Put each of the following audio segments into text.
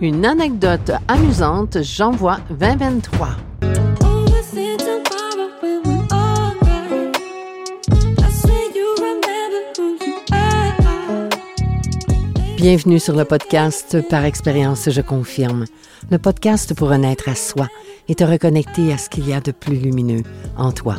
Une anecdote amusante, j'envoie 2023. Bienvenue sur le podcast Par expérience, je confirme. Le podcast pour renaître à soi et te reconnecter à ce qu'il y a de plus lumineux en toi.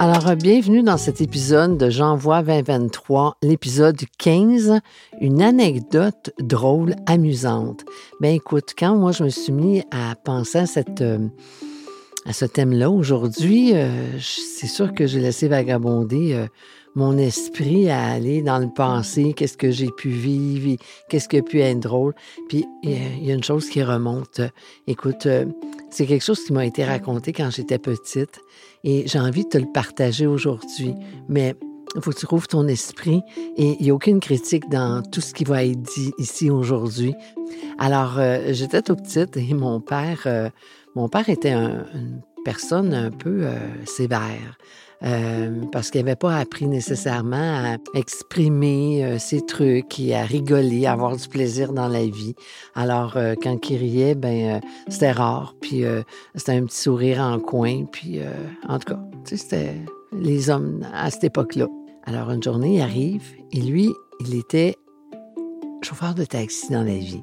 Alors, bienvenue dans cet épisode de J'envoie 2023, l'épisode 15, une anecdote drôle, amusante. Ben écoute, quand moi je me suis mis à penser à cette... Euh, à ce thème-là aujourd'hui, euh, c'est sûr que j'ai laissé vagabonder euh, mon esprit à aller dans le passé, qu'est-ce que j'ai pu vivre, qu'est-ce qui a pu être drôle. Puis il y a une chose qui remonte. Écoute, c'est quelque chose qui m'a été raconté quand j'étais petite et j'ai envie de te le partager aujourd'hui. Mais il faut que tu trouves ton esprit et il n'y a aucune critique dans tout ce qui va être dit ici aujourd'hui. Alors, euh, j'étais tout petite et mon père, euh, mon père était une personne un peu euh, sévère. Euh, parce qu'il n'avait pas appris nécessairement à exprimer euh, ses trucs et à rigoler, à avoir du plaisir dans la vie. Alors, euh, quand il riait, ben, c'était rare, puis c'était un petit sourire en coin, puis en tout cas, c'était les hommes à cette époque-là. Alors, une journée, il arrive, et lui, il était chauffeur de taxi dans la vie.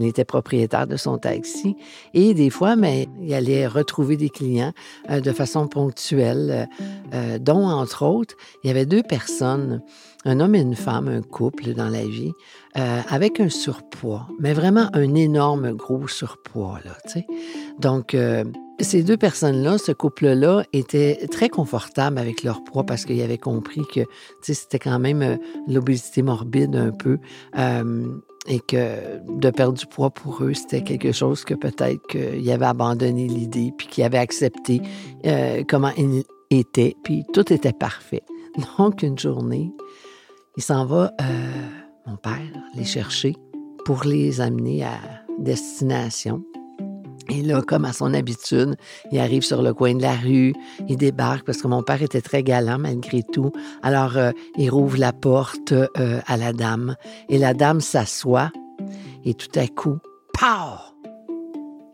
Il était propriétaire de son taxi et des fois, mais il allait retrouver des clients euh, de façon ponctuelle, euh, euh, dont entre autres, il y avait deux personnes, un homme et une femme, un couple dans la vie, avec un surpoids, mais vraiment un énorme gros surpoids là. Donc ces deux personnes-là, ce couple-là, était très confortable avec leur poids parce qu'ils avaient compris que c'était quand même l'obésité morbide un peu et que de perdre du poids pour eux, c'était quelque chose que peut-être qu'ils avaient abandonné l'idée, puis qu'ils avaient accepté euh, comment il était, puis tout était parfait. Donc, une journée, il s'en va, euh, mon père, les chercher pour les amener à destination. Et là, comme à son habitude, il arrive sur le coin de la rue, il débarque parce que mon père était très galant malgré tout. Alors, euh, il rouvre la porte euh, à la dame et la dame s'assoit et tout à coup, pow!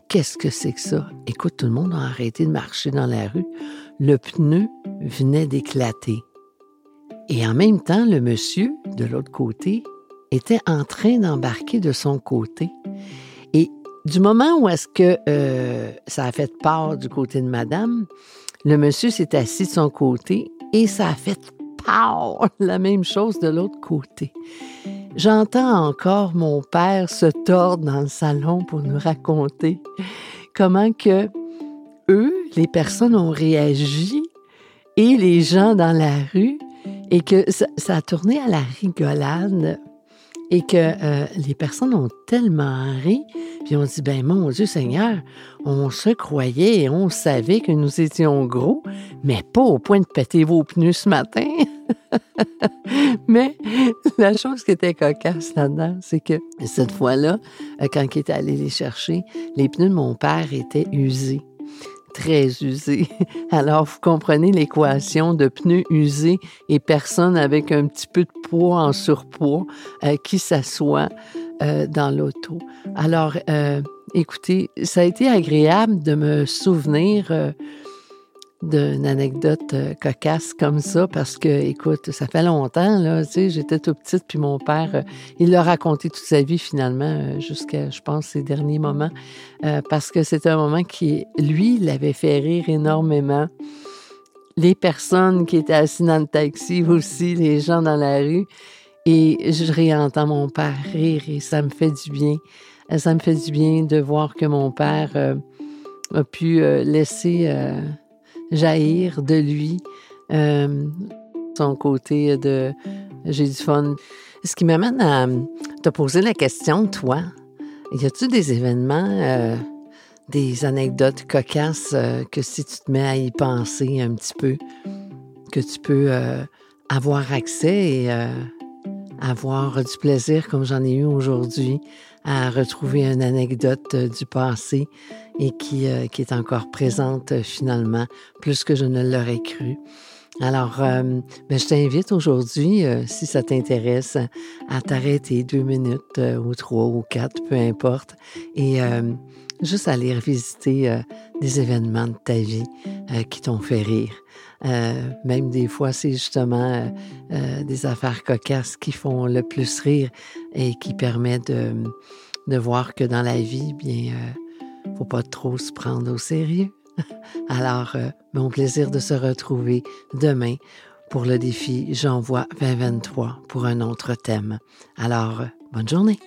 Qu'est-ce que c'est que ça? Écoute, tout le monde a arrêté de marcher dans la rue. Le pneu venait d'éclater. Et en même temps, le monsieur, de l'autre côté, était en train d'embarquer de son côté. Du moment où est-ce que euh, ça a fait part du côté de madame, le monsieur s'est assis de son côté et ça a fait part la même chose de l'autre côté. J'entends encore mon père se tordre dans le salon pour nous raconter comment que eux, les personnes ont réagi et les gens dans la rue et que ça, ça a tourné à la rigolade et que euh, les personnes ont tellement ri, puis on dit, ben mon Dieu Seigneur, on se croyait et on savait que nous étions gros, mais pas au point de péter vos pneus ce matin. mais la chose qui était cocasse là-dedans, c'est que cette fois-là, euh, quand il était allé les chercher, les pneus de mon père étaient usés très usé. Alors, vous comprenez l'équation de pneus usés et personne avec un petit peu de poids en surpoids euh, qui s'assoit euh, dans l'auto. Alors, euh, écoutez, ça a été agréable de me souvenir d'une anecdote euh, cocasse comme ça parce que, écoute, ça fait longtemps, là, tu sais, j'étais tout petite, puis mon père, euh, il l'a raconté toute sa vie finalement, euh, jusqu'à, je pense, ses derniers moments, parce que c'était un moment qui, lui, l'avait fait rire énormément. Les personnes qui étaient assises dans le taxi aussi, les gens dans la rue, et je réentends mon père rire et ça me fait du bien. Ça me fait du bien de voir que mon père a pu laisser jaillir de lui, euh, son côté de j'ai du fun. Ce qui m'amène à te poser la question, toi, y a-tu des événements, euh, des anecdotes cocasses euh, que si tu te mets à y penser un petit peu, que tu peux avoir accès et avoir du plaisir comme j'en ai eu aujourd'hui à retrouver une anecdote du passé et qui, qui est encore présente finalement, plus que je ne l'aurais cru. Alors, euh, ben, je t'invite aujourd'hui, euh, si ça t'intéresse, à t'arrêter deux minutes euh, ou trois ou quatre, peu importe, et juste aller revisiter des événements de ta vie qui t'ont fait rire. même des fois, c'est justement des affaires cocasses qui font le plus rire et qui permettent de, de voir que dans la vie, bien, faut pas trop se prendre au sérieux. Alors, euh, mon plaisir de se retrouver demain pour le défi J'envoie 2023 pour un autre thème. Alors, euh, bonne journée.